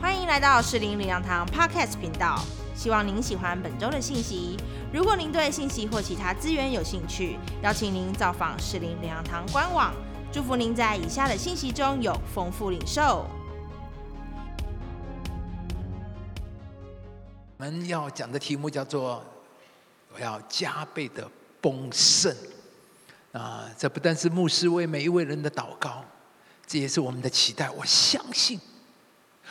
欢迎来到士林领养堂 Podcast 频道，希望您喜欢本周的信息。如果您对信息或其他资源有兴趣，邀请您造访士林领养堂官网。祝福您在以下的信息中有丰富领受。我们要讲的题目叫做“我要加倍的丰盛”。啊，这不但是牧师为每一位人的祷告，这也是我们的期待。我相信。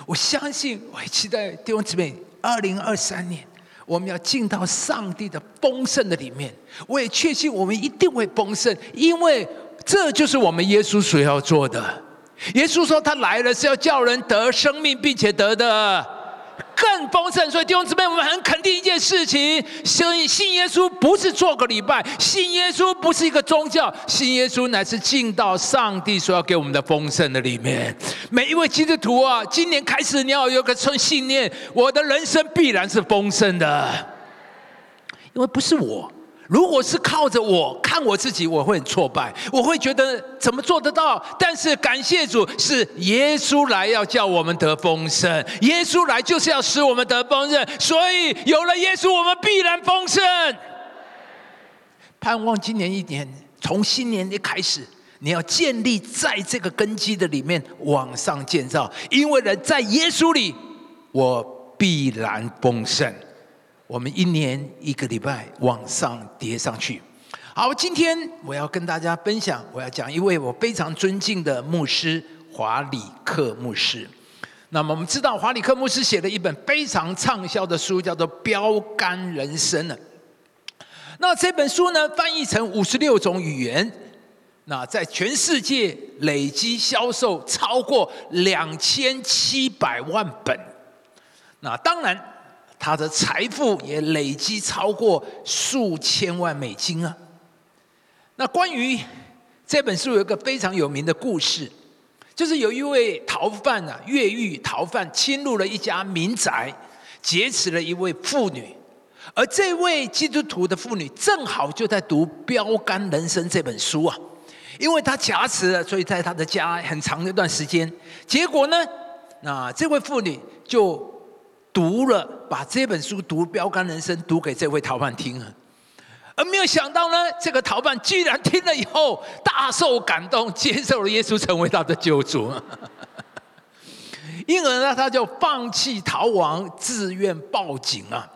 我相信，我也期待弟兄姊妹，二零二三年我们要进到上帝的丰盛的里面。我也确信我们一定会丰盛，因为这就是我们耶稣所要做的。耶稣说他来了是要叫人得生命，并且得的。更丰盛，所以弟兄姊妹，我们很肯定一件事情：所以信耶稣不是做个礼拜，信耶稣不是一个宗教，信耶稣乃是进到上帝所要给我们的丰盛的里面。每一位基督徒啊，今年开始你要有个称信念：我的人生必然是丰盛的，因为不是我。如果是靠着我看我自己，我会很挫败，我会觉得怎么做得到？但是感谢主，是耶稣来要叫我们得丰盛，耶稣来就是要使我们得丰盛，所以有了耶稣，我们必然丰盛。盼望今年一年，从新年一开始，你要建立在这个根基的里面往上建造，因为人在耶稣里，我必然丰盛。我们一年一个礼拜往上叠上去。好，今天我要跟大家分享，我要讲一位我非常尊敬的牧师华里克牧师。那么我们知道华里克牧师写了一本非常畅销的书，叫做《标杆人生》呢。那这本书呢，翻译成五十六种语言，那在全世界累积销售超过两千七百万本。那当然。他的财富也累积超过数千万美金啊！那关于这本书有一个非常有名的故事，就是有一位逃犯啊，越狱逃犯侵入了一家民宅，劫持了一位妇女，而这位基督徒的妇女正好就在读《标杆人生》这本书啊，因为他挟持了，所以在他的家很长一段时间，结果呢，那这位妇女就。读了，把这本书读《标杆人生》读给这位逃犯听了，而没有想到呢，这个逃犯居然听了以后大受感动，接受了耶稣成为他的救主，因而呢，他就放弃逃亡，自愿报警啊。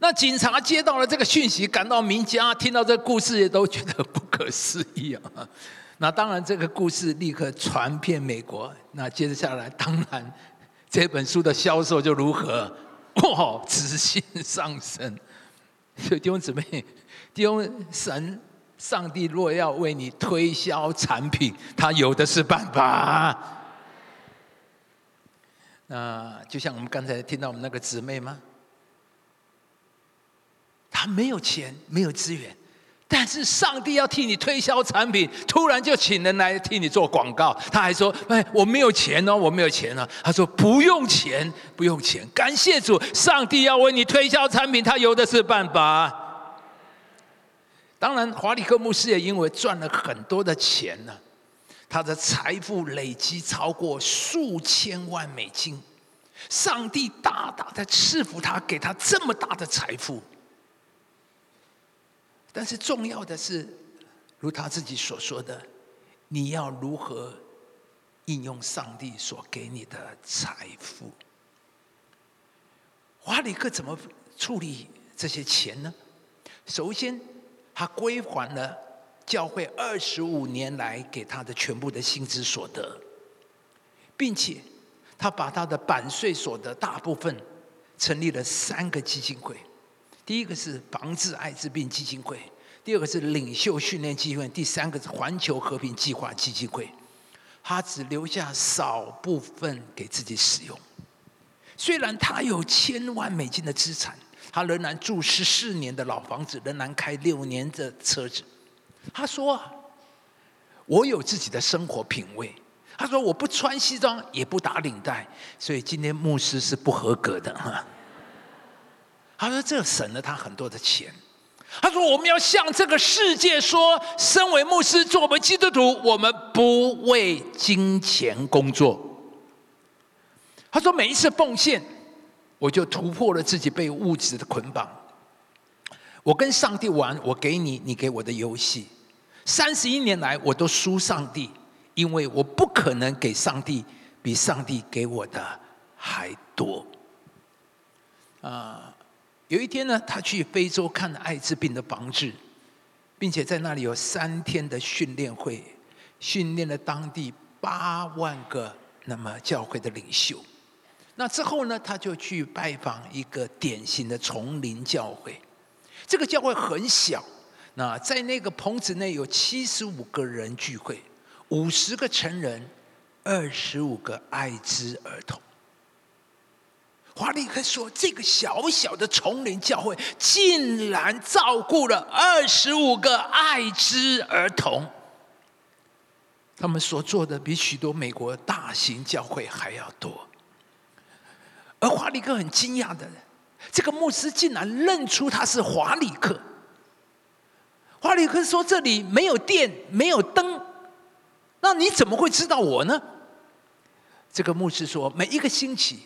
那警察接到了这个讯息，赶到民家，听到这个故事也都觉得不可思议啊。那当然，这个故事立刻传遍美国。那接下来，当然。这本书的销售就如何？哇，直线上升！所以弟兄姊妹，弟兄神上帝若要为你推销产品，他有的是办法。那就像我们刚才听到我们那个姊妹吗？他没有钱，没有资源。但是上帝要替你推销产品，突然就请人来替你做广告。他还说：“哎，我没有钱哦，我没有钱哦。”他说：“不用钱，不用钱，感谢主，上帝要为你推销产品，他有的是办法。”当然，华里克牧师也因为赚了很多的钱呢，他的财富累积超过数千万美金。上帝大大的赐福他，给他这么大的财富。但是重要的是，如他自己所说的，你要如何应用上帝所给你的财富？华里克怎么处理这些钱呢？首先，他归还了教会二十五年来给他的全部的薪资所得，并且他把他的版税所得大部分成立了三个基金会。第一个是防治艾滋病基金会，第二个是领袖训练基金会，第三个是环球和平计划基金会。他只留下少部分给自己使用。虽然他有千万美金的资产，他仍然住十四年的老房子，仍然开六年的车子。他说：“我有自己的生活品味。”他说：“我不穿西装，也不打领带，所以今天牧师是不合格的。”他说：“这省了他很多的钱。”他说：“我们要向这个世界说，身为牧师，做我们基督徒，我们不为金钱工作。他说每一次奉献，我就突破了自己被物质的捆绑。我跟上帝玩，我给你，你给我的游戏。三十一年来，我都输上帝，因为我不可能给上帝比上帝给我的还多。啊，有一天呢，他去非洲看艾滋病的防治，并且在那里有三天的训练会，训练了当地八万个那么教会的领袖。那之后呢，他就去拜访一个典型的丛林教会。这个教会很小，那在那个棚子内有七十五个人聚会，五十个成人，二十五个艾滋儿童。华利克说：“这个小小的丛林教会竟然照顾了二十五个艾滋儿童，他们所做的比许多美国大型教会还要多。”而华利克很惊讶的。这个牧师竟然认出他是华里克。华里克说：“这里没有电，没有灯，那你怎么会知道我呢？”这个牧师说：“每一个星期，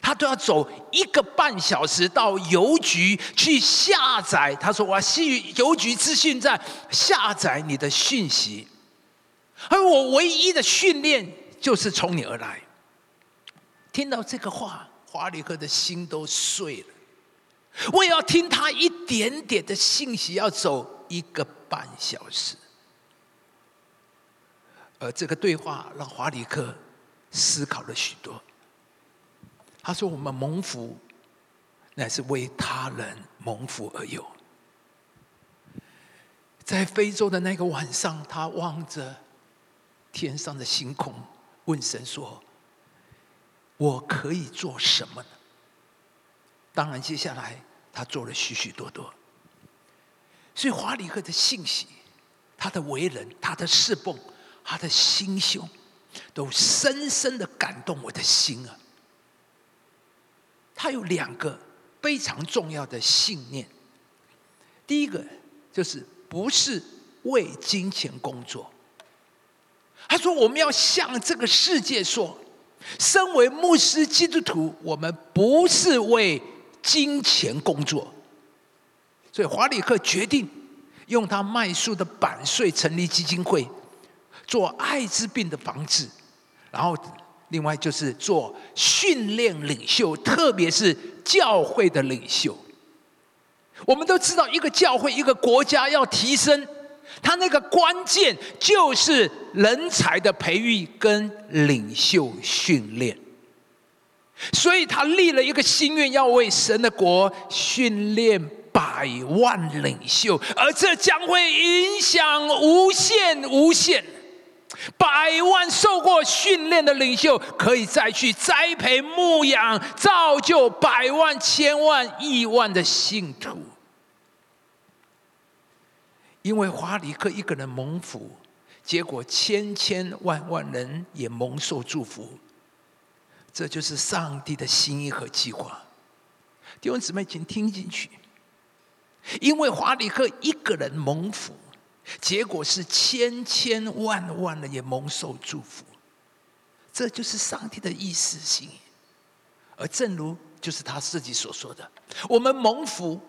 他都要走一个半小时到邮局去下载。他说：‘我要去邮局资讯站下载你的讯息。’而我唯一的训练就是从你而来。”听到这个话。华里克的心都碎了。我也要听他一点点的信息，要走一个半小时。而这个对话让华里克思考了许多。他说：“我们蒙福，乃是为他人蒙福而有。”在非洲的那个晚上，他望着天上的星空，问神说。我可以做什么呢？当然，接下来他做了许许多多。所以，华里克的信息、他的为人、他的侍奉、他的心胸，都深深的感动我的心啊！他有两个非常重要的信念。第一个就是不是为金钱工作。他说：“我们要向这个世界说。”身为牧师基督徒，我们不是为金钱工作，所以华里克决定用他卖书的版税成立基金会，做艾滋病的防治，然后另外就是做训练领袖，特别是教会的领袖。我们都知道，一个教会、一个国家要提升。他那个关键就是人才的培育跟领袖训练，所以他立了一个心愿，要为神的国训练百万领袖，而这将会影响无限无限。百万受过训练的领袖，可以再去栽培、牧养、造就百万、千万、亿万的信徒。因为华里克一个人蒙福，结果千千万万人也蒙受祝福。这就是上帝的心意和计划。弟兄姊妹，请听进去。因为华里克一个人蒙福，结果是千千万万人也蒙受祝福。这就是上帝的意思心。而正如就是他自己所说的，我们蒙福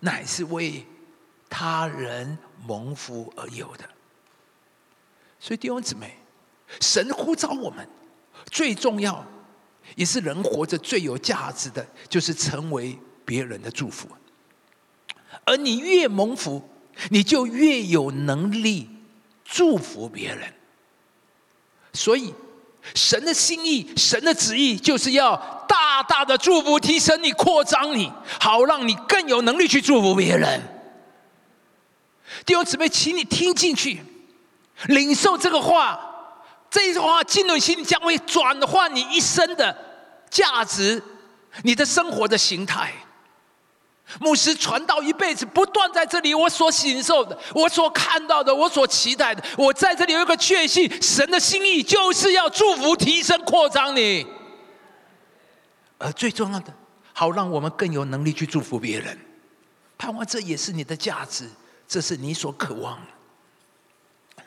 乃是为他人。蒙福而有的，所以弟兄姊妹，神呼召我们，最重要也是人活着最有价值的，就是成为别人的祝福。而你越蒙福，你就越有能力祝福别人。所以，神的心意、神的旨意，就是要大大的祝福、提升你、扩张你，好让你更有能力去祝福别人。弟兄姊妹，请你听进去，领受这个话。这句话进入心里，将会转换你一生的价值，你的生活的形态。牧师传道一辈子，不断在这里，我所享受的，我所看到的，我所期待的，我在这里有一个确信：神的心意就是要祝福、提升、扩张你。而最重要的，好让我们更有能力去祝福别人。盼望这也是你的价值。这是你所渴望的。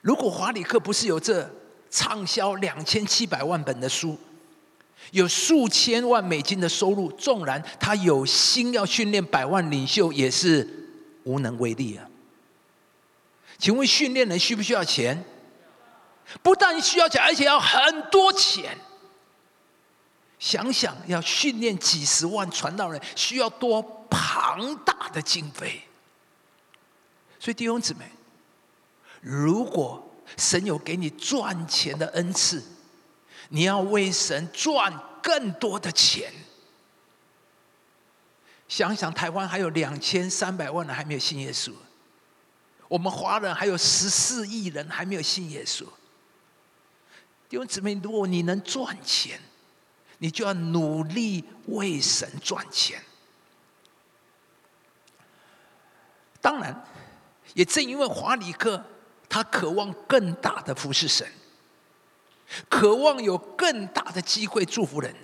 如果华里克不是有这畅销两千七百万本的书，有数千万美金的收入，纵然他有心要训练百万领袖，也是无能为力啊。请问训练人需不需要钱？不但需要钱，而且要很多钱。想想要训练几十万传道人，需要多庞大的经费。所以弟兄姊妹，如果神有给你赚钱的恩赐，你要为神赚更多的钱。想想台湾还有两千三百万人还没有信耶稣，我们华人还有十四亿人还没有信耶稣。弟兄姊妹，如果你能赚钱，你就要努力为神赚钱。当然，也正因为华里克他渴望更大的服侍神。渴望有更大的机会祝福人，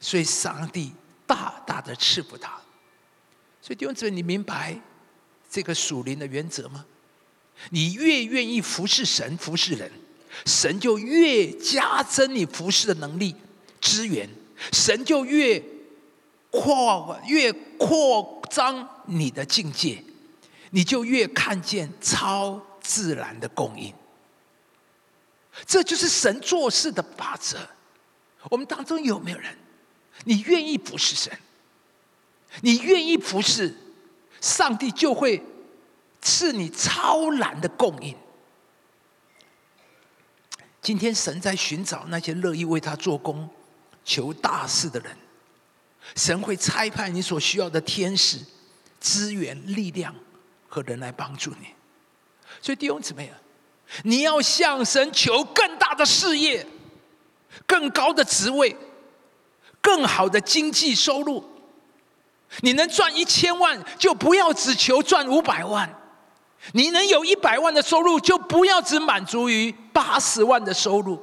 所以上帝大大的赐福他。所以弟兄姊妹，你明白这个属灵的原则吗？你越愿意服侍神、服侍人，神就越加增你服侍的能力、资源，神就越扩、越扩张你的境界，你就越看见超自然的供应。这就是神做事的法则。我们当中有没有人，你愿意服侍神？你愿意服侍，上帝就会赐你超然的供应。今天神在寻找那些乐意为他做工、求大事的人，神会差派你所需要的天使、资源、力量和人来帮助你。所以弟兄姊妹啊。你要向神求更大的事业、更高的职位、更好的经济收入。你能赚一千万，就不要只求赚五百万；你能有一百万的收入，就不要只满足于八十万的收入。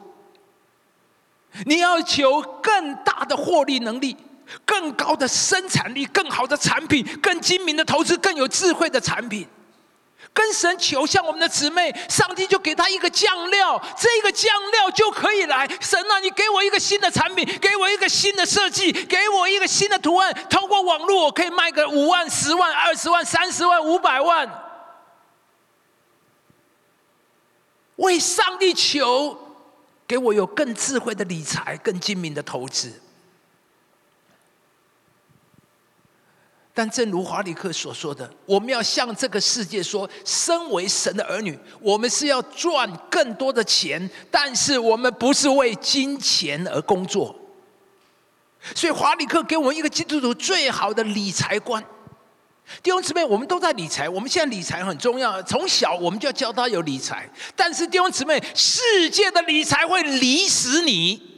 你要求更大的获利能力、更高的生产力、更好的产品、更精明的投资、更有智慧的产品。跟神求，像我们的姊妹，上帝就给他一个酱料，这个酱料就可以来。神啊，你给我一个新的产品，给我一个新的设计，给我一个新的图案，通过网络我可以卖个五万、十万、二十万、三十万、五百万。为上帝求，给我有更智慧的理财，更精明的投资。但正如华里克所说的，我们要向这个世界说：，身为神的儿女，我们是要赚更多的钱，但是我们不是为金钱而工作。所以华里克给我们一个基督徒最好的理财观。弟兄姊妹，我们都在理财，我们现在理财很重要，从小我们就要教他有理财。但是弟兄姊妹，世界的理财会理死你。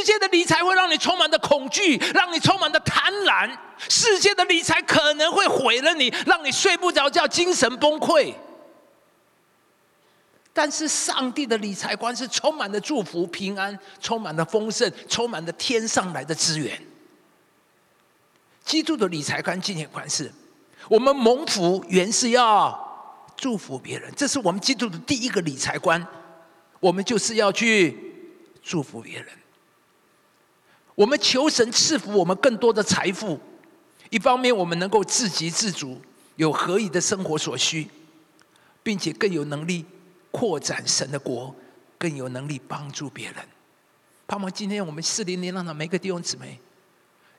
世界的理财会让你充满的恐惧，让你充满的贪婪。世界的理财可能会毁了你，让你睡不着觉，精神崩溃。但是上帝的理财观是充满的祝福、平安，充满了丰盛，充满了天上来的资源。基督的理财观、金钱观是：我们蒙福原是要祝福别人，这是我们基督的第一个理财观。我们就是要去祝福别人。我们求神赐福我们更多的财富，一方面我们能够自给自足，有合宜的生活所需，并且更有能力扩展神的国，更有能力帮助别人。盼望今天我们四零零让的每个弟兄姊妹，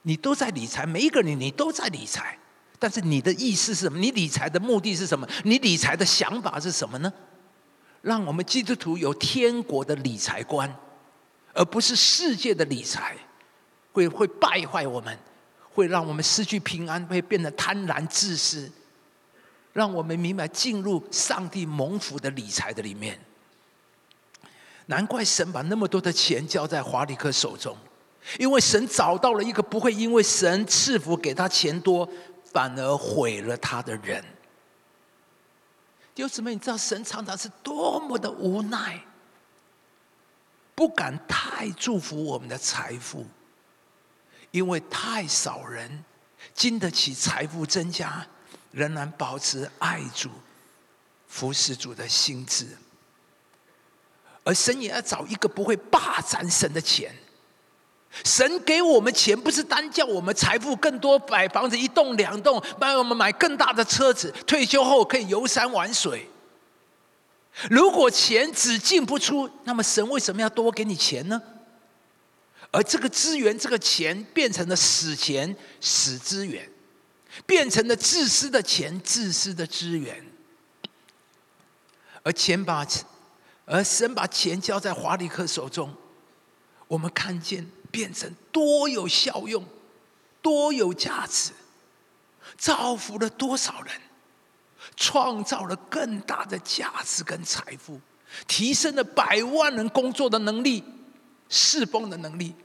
你都在理财，每一个人你都在理财，但是你的意思是什么？你理财的目的是什么？你理财的想法是什么呢？让我们基督徒有天国的理财观，而不是世界的理财。会会败坏我们，会让我们失去平安，会变得贪婪自私，让我们明白进入上帝蒙福的理财的里面。难怪神把那么多的钱交在华里克手中，因为神找到了一个不会因为神赐福给他钱多，反而毁了他的人。弟兄姊妹，你知道神常常是多么的无奈，不敢太祝福我们的财富。因为太少人经得起财富增加，仍然保持爱主、服侍主的心智。而神也要找一个不会霸占神的钱。神给我们钱，不是单叫我们财富更多，买房子一栋两栋，帮我们买更大的车子，退休后可以游山玩水。如果钱只进不出，那么神为什么要多给你钱呢？而这个资源，这个钱变成了死钱、死资源，变成了自私的钱、自私的资源。而钱把，而神把钱交在华里克手中，我们看见变成多有效用、多有价值，造福了多少人。创造了更大的价值跟财富，提升了百万人工作的能力、侍奉的能力，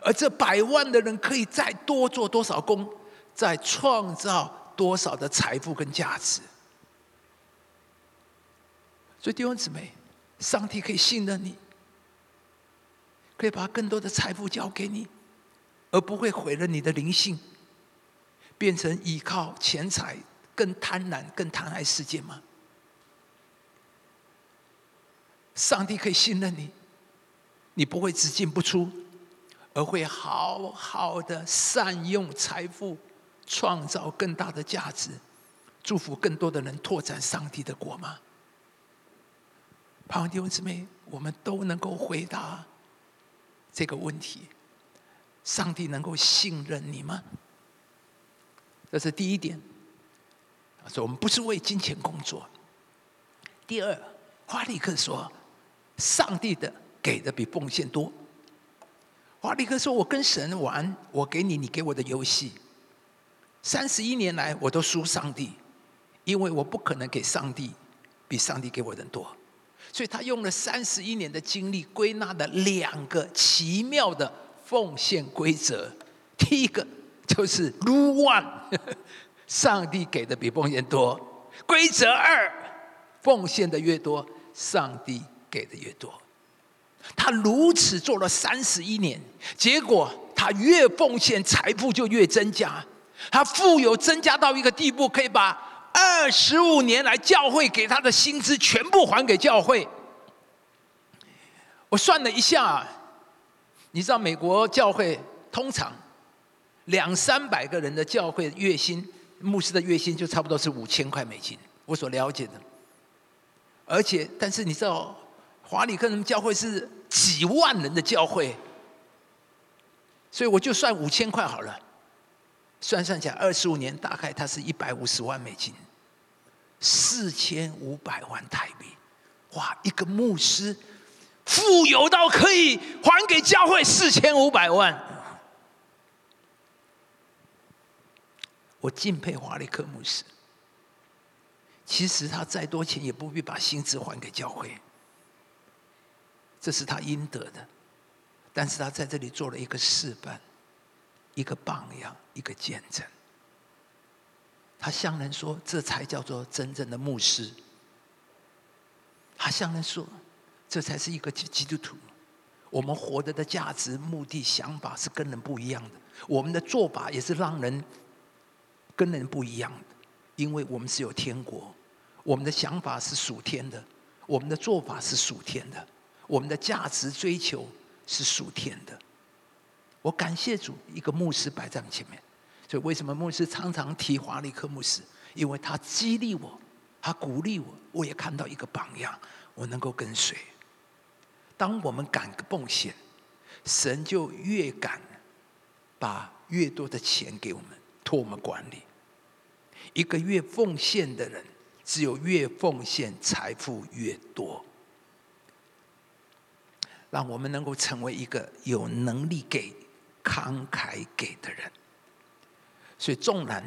而这百万的人可以再多做多少工，再创造多少的财富跟价值。所以弟兄姊妹，上帝可以信任你，可以把更多的财富交给你，而不会毁了你的灵性，变成依靠钱财。更贪婪、更贪爱世界吗？上帝可以信任你，你不会只进不出，而会好好的善用财富，创造更大的价值，祝福更多的人拓展上帝的国吗？盼望弟兄姊妹，我们都能够回答这个问题：上帝能够信任你吗？这是第一点。说我们不是为金钱工作。第二，华利克说，上帝的给的比奉献多。华利克说：“我跟神玩，我给你，你给我的游戏，三十一年来我都输上帝，因为我不可能给上帝比上帝给我的多。所以他用了三十一年的精力，归纳了两个奇妙的奉献规则。第一个就是 rule one。”上帝给的比奉献多。规则二：奉献的越多，上帝给的越多。他如此做了三十一年，结果他越奉献，财富就越增加。他富有增加到一个地步，可以把二十五年来教会给他的薪资全部还给教会。我算了一下，你知道美国教会通常两三百个人的教会月薪。牧师的月薪就差不多是五千块美金，我所了解的。而且，但是你知道，华里克人教会是几万人的教会，所以我就算五千块好了。算算起来，二十五年大概他是一百五十万美金，四千五百万台币。哇，一个牧师富有到可以还给教会四千五百万。我敬佩华利克牧师。其实他再多钱也不必把薪资还给教会，这是他应得的。但是他在这里做了一个示范，一个榜样，一个见证。他向人说：“这才叫做真正的牧师。”他向人说：“这才是一个基基督徒。我们活着的价值、目的、想法是跟人不一样的。我们的做法也是让人。”跟人不一样的，因为我们是有天国，我们的想法是属天的，我们的做法是属天的，我们的价值追求是属天的。我感谢主，一个牧师摆在前面，所以为什么牧师常常提华利克牧师？因为他激励我，他鼓励我，我也看到一个榜样，我能够跟随。当我们敢奉献，神就越敢把越多的钱给我们，托我们管理。一个越奉献的人，只有越奉献，财富越多。让我们能够成为一个有能力给、慷慨给的人。所以，纵然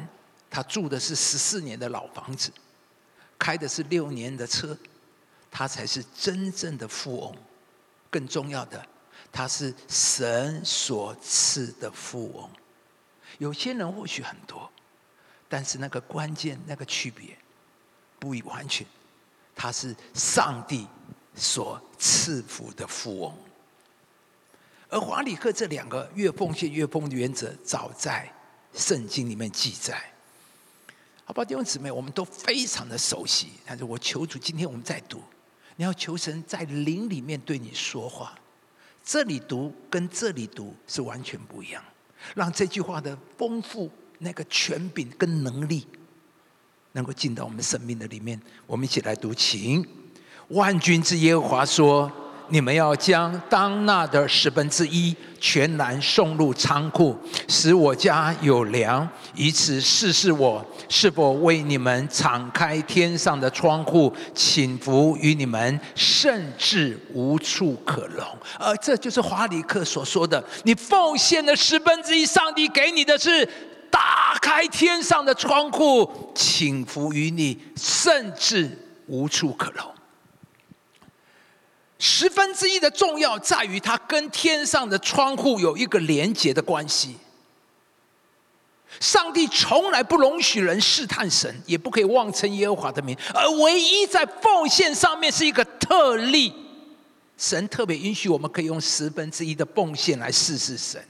他住的是十四年的老房子，开的是六年的车，他才是真正的富翁。更重要的，他是神所赐的富翁。有些人或许很多。但是那个关键，那个区别，不完全，他是上帝所赐福的富翁。而华里克这两个越奉献越丰的原则，早在圣经里面记载。好吧，弟兄姊妹，我们都非常的熟悉。但是我求主，今天我们再读，你要求神在灵里面对你说话。这里读跟这里读是完全不一样，让这句话的丰富、那个权柄跟能力，能够进到我们生命的里面。我们一起来读，请万军之耶和华说。你们要将当纳的十分之一全然送入仓库，使我家有粮，以此试试我是否为你们敞开天上的窗户，请福于你们，甚至无处可容。而这就是华里克所说的：你奉献的十分之一，上帝给你的是打开天上的窗户，请福于你，甚至无处可容。十分之一的重要在于，它跟天上的窗户有一个连结的关系。上帝从来不容许人试探神，也不可以妄称耶和华的名，而唯一在奉献上面是一个特例。神特别允许我们可以用十分之一的奉献来试试神。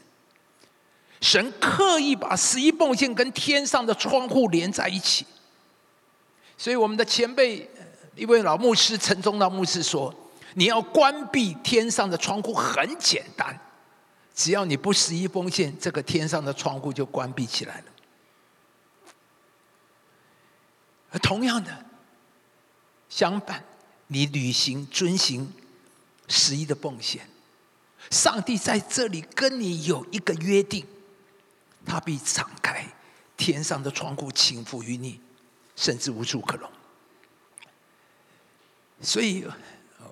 神刻意把十一奉献跟天上的窗户连在一起。所以，我们的前辈一位老牧师陈忠道牧师说。你要关闭天上的窗户很简单，只要你不十一奉献，这个天上的窗户就关闭起来了。同样的，相反，你履行遵行十一的奉献，上帝在这里跟你有一个约定，他必敞开天上的窗户，倾覆于你，甚至无处可容。所以。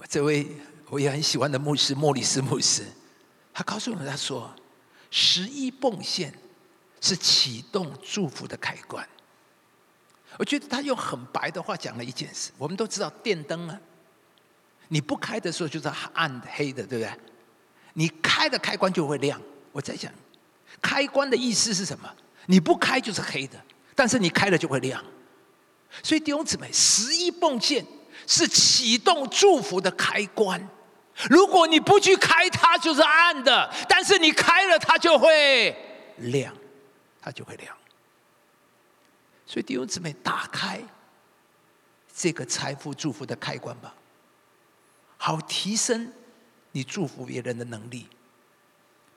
这位我也很喜欢的牧师莫里斯牧师，他告诉我们他说：“十一奉献是启动祝福的开关。”我觉得他用很白的话讲了一件事。我们都知道电灯啊，你不开的时候就是暗黑的，对不对？你开的开关就会亮。我在想，开关的意思是什么？你不开就是黑的，但是你开了就会亮。所以弟兄姊妹，十一奉献。是启动祝福的开关，如果你不去开它，就是暗的；但是你开了，它就会亮，它就会亮。所以弟兄姊妹，打开这个财富祝福的开关吧，好提升你祝福别人的能力。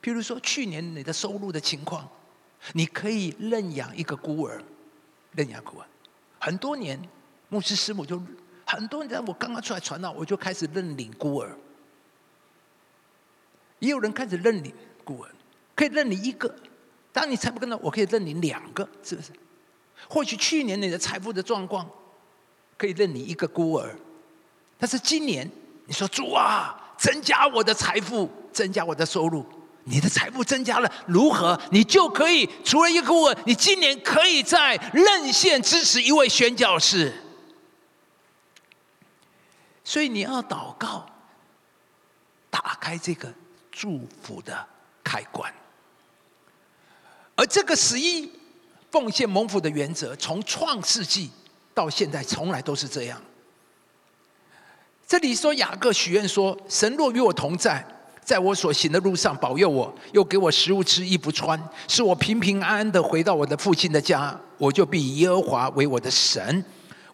比如说，去年你的收入的情况，你可以认养一个孤儿，认养孤儿，很多年，牧师师母就。很多人在我刚刚出来传道，我就开始认领孤儿。也有人开始认领孤儿，可以认领一个，当你财富跟到，我可以认领两个，是不是？或许去年你的财富的状况可以认领一个孤儿，但是今年你说主啊，增加我的财富，增加我的收入，你的财富增加了，如何？你就可以除了一个孤儿，你今年可以在任县支持一位宣教士。所以你要祷告，打开这个祝福的开关。而这个十一奉献蒙福的原则，从创世纪到现在，从来都是这样。这里说雅各许愿说：“神若与我同在，在我所行的路上保佑我，又给我食物吃、衣服穿，使我平平安安的回到我的父亲的家，我就必以耶和华为我的神。”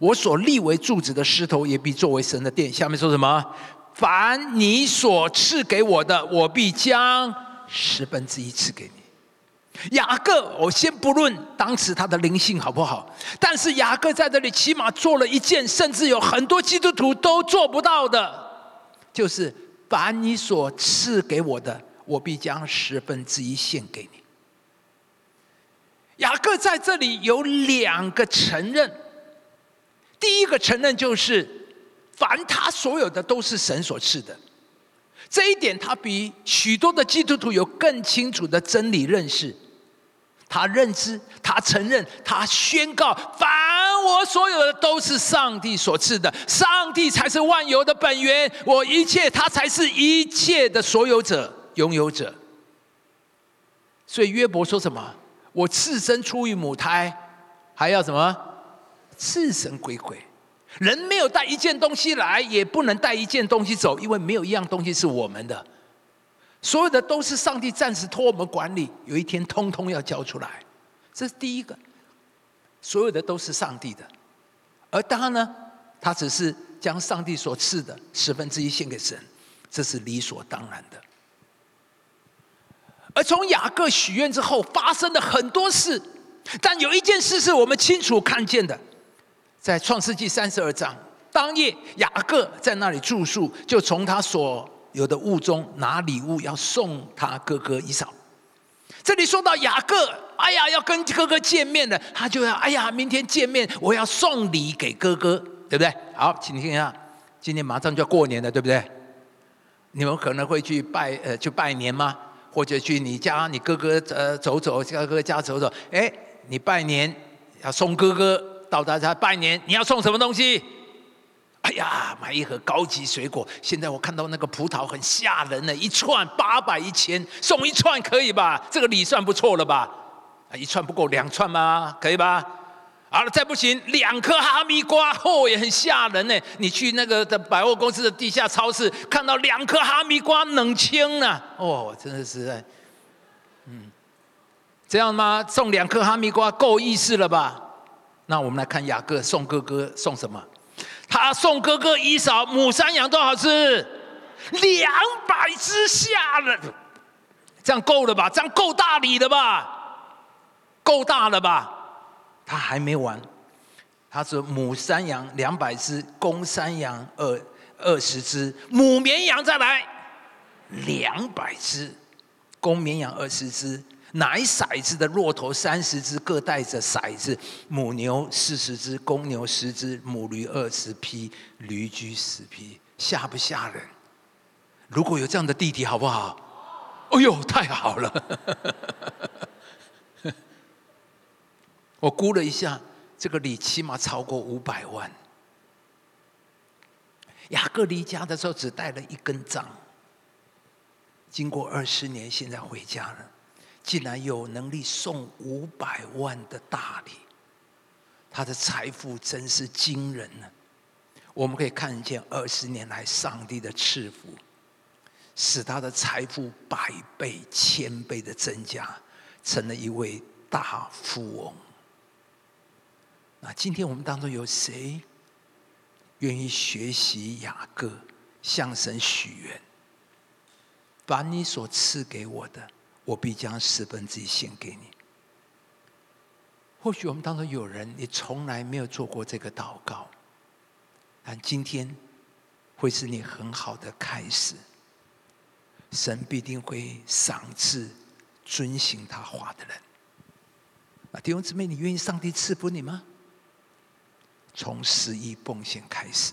我所立为柱子的石头，也必作为神的殿。下面说什么？凡你所赐给我的，我必将十分之一赐给你。雅各，我先不论当时他的灵性好不好，但是雅各在这里起码做了一件，甚至有很多基督徒都做不到的，就是凡你所赐给我的，我必将十分之一献给你。雅各在这里有两个承认。第一个承认就是，凡他所有的都是神所赐的，这一点他比许多的基督徒有更清楚的真理认识。他认知，他承认，他宣告：凡我所有的都是上帝所赐的，上帝才是万有的本源，我一切他才是一切的所有者、拥有者。所以约伯说什么？我赤身出于母胎，还要什么？是神鬼鬼，人没有带一件东西来，也不能带一件东西走，因为没有一样东西是我们的。所有的都是上帝暂时托我们管理，有一天通通要交出来。这是第一个，所有的都是上帝的，而他呢，他只是将上帝所赐的十分之一献给神，这是理所当然的。而从雅各许愿之后，发生了很多事，但有一件事是我们清楚看见的，在创世纪三十二章当夜，雅各在那里住宿，就从他所有的物中拿礼物要送他哥哥以扫。这里说到雅各，哎呀，要跟哥哥见面了，他就要，哎呀，明天见面，我要送礼给哥哥，对不对？好，请听一下，今天马上就要过年了，对不对？你们可能会去拜，呃，去拜年吗？或者去你家，你哥哥呃走走，哥哥家走走。哎，你拜年要送哥哥到他家拜年，你要送什么东西？哎呀，买一盒高级水果。现在我看到那个葡萄很吓人呢，一串八百一千，送一串可以吧？这个礼算不错了吧？啊，一串不够，两串吗？可以吧？好了，再不行，两颗哈密瓜，嚯，也很吓人呢。你去那个的百货公司的地下超市，看到两颗哈密瓜冷清呢，哦，真的是，嗯，这样吗？送两颗哈密瓜够意思了吧？那我们来看雅各送哥哥送什么？他送哥哥一勺母山羊多少只？两百只下了，这样够了吧？这样够大礼了吧？够大了吧？他还没完，他说母山羊两百只，公山羊二二十只，母绵羊再来两百只，公绵羊二十只，奶骰子的骆驼三十只，各带着骰子，母牛四十只，公牛十只，母驴二十匹，驴驹十匹，吓不吓人？如果有这样的弟弟，好不好？哎呦，太好了！我估了一下，这个礼起码超过五百万。雅各离家的时候只带了一根杖，经过二十年，现在回家了，竟然有能力送五百万的大礼，他的财富真是惊人呢。我们可以看见二十年来上帝的赐福，使他的财富百倍、千倍的增加，成了一位大富翁。那今天我们当中有谁愿意学习雅各向神许愿？把你所赐给我的，我必将十分之一献给你。或许我们当中有人，你从来没有做过这个祷告，但今天会是你很好的开始。神必定会赏赐遵行他话的人。那弟兄姊妹，你愿意上帝赐福你吗？从十亿奉献开始。